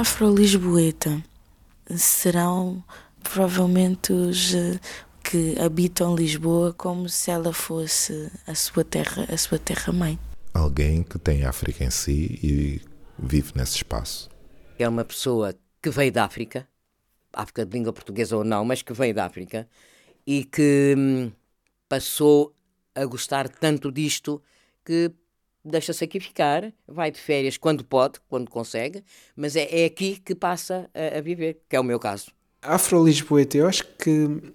afro-lisboeta serão provavelmente os eh, que habitam Lisboa como se ela fosse a sua terra, a sua terra mãe. Alguém que tem África em si e vive nesse espaço. É uma pessoa que veio da África, África de língua portuguesa ou não, mas que veio da África e que hum, passou a gostar tanto disto que deixa-se aqui ficar, vai de férias quando pode, quando consegue, mas é, é aqui que passa a, a, viver, que é o meu caso. Afro-Lisboeta, eu acho que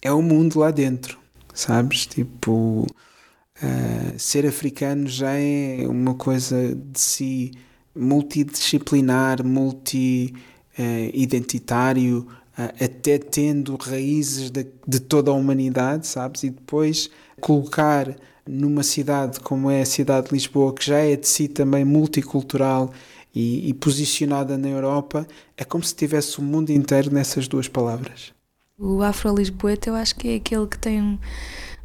é o mundo lá dentro, sabes? Tipo, uh, ser africano já é uma coisa de si multidisciplinar, multi-identitário, uh, uh, até tendo raízes de, de toda a humanidade, sabes? E depois colocar numa cidade como é a cidade de Lisboa, que já é de si também multicultural e, e posicionada na Europa, é como se tivesse o mundo inteiro nessas duas palavras. O afro-lisboeta eu acho que é aquele que tem um,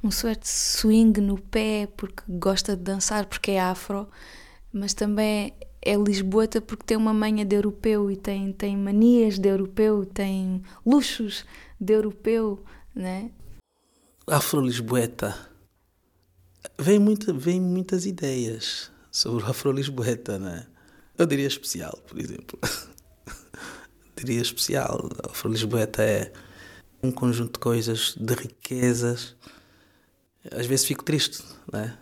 um certo swing no pé porque gosta de dançar porque é afro, mas também é lisboeta porque tem uma manha de europeu e tem, tem manias de europeu, tem luxos de europeu, né? Afro-lisboeta vem, muita, vem muitas ideias sobre o afro-lisboeta, né? Eu diria especial, por exemplo. diria especial. O afro-lisboeta é um conjunto de coisas, de riquezas. Às vezes fico triste, né?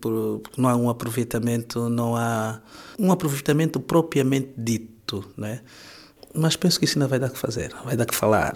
porque não há um aproveitamento, não há um aproveitamento propriamente dito, né? Mas penso que isso ainda vai dar que fazer, vai dar que falar.